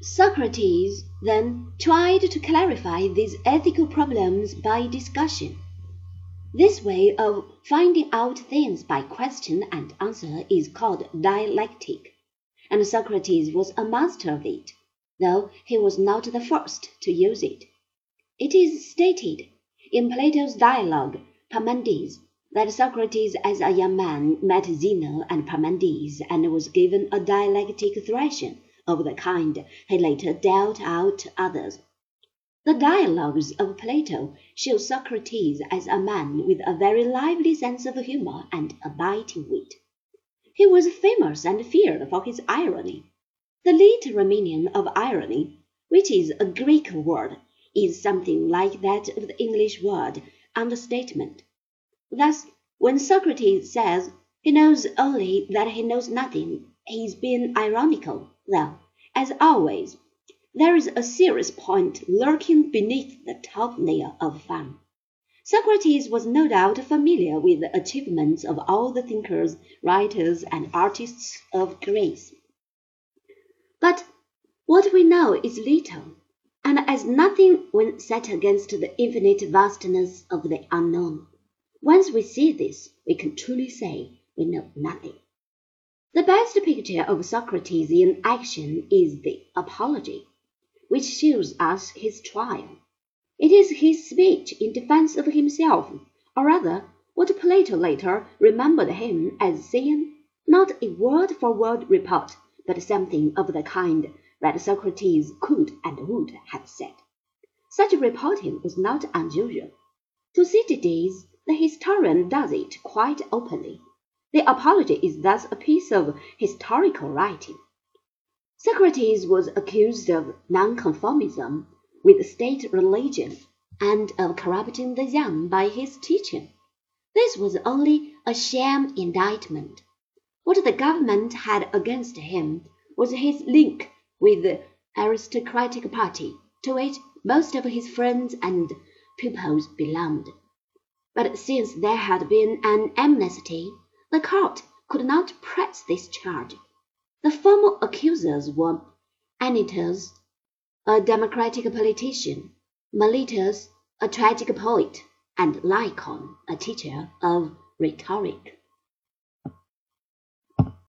Socrates then tried to clarify these ethical problems by discussion. This way of finding out things by question and answer is called dialectic, and Socrates was a master of it, though he was not the first to use it. It is stated in Plato's dialogue Parmenides that Socrates as a young man met Zeno and Parmenides and was given a dialectic thrashing of the kind he later dealt out to others. The dialogues of Plato show Socrates as a man with a very lively sense of humor and a biting wit. He was famous and feared for his irony. The literal meaning of irony, which is a Greek word, is something like that of the English word understatement. Thus, when Socrates says he knows only that he knows nothing, he is being ironical, though, as always, there is a serious point lurking beneath the top layer of fun. Socrates was no doubt familiar with the achievements of all the thinkers, writers, and artists of Greece. But what we know is little, and as nothing when set against the infinite vastness of the unknown. Once we see this, we can truly say we know nothing. The best picture of Socrates in action is the Apology, which shows us his trial. It is his speech in defense of himself, or rather, what Plato later remembered him as saying, not a word for word report, but something of the kind that Socrates could and would have said. Such reporting was not unusual. Thucydides the historian does it quite openly. The Apology is thus a piece of historical writing. Socrates was accused of nonconformism with state religion and of corrupting the young by his teaching. This was only a sham indictment. What the government had against him was his link with the aristocratic party, to which most of his friends and pupils belonged. But since there had been an amnesty, the court could not press this charge. The formal accusers were Anytus, a democratic politician, Meletus, a tragic poet, and Lycon, a teacher of rhetoric.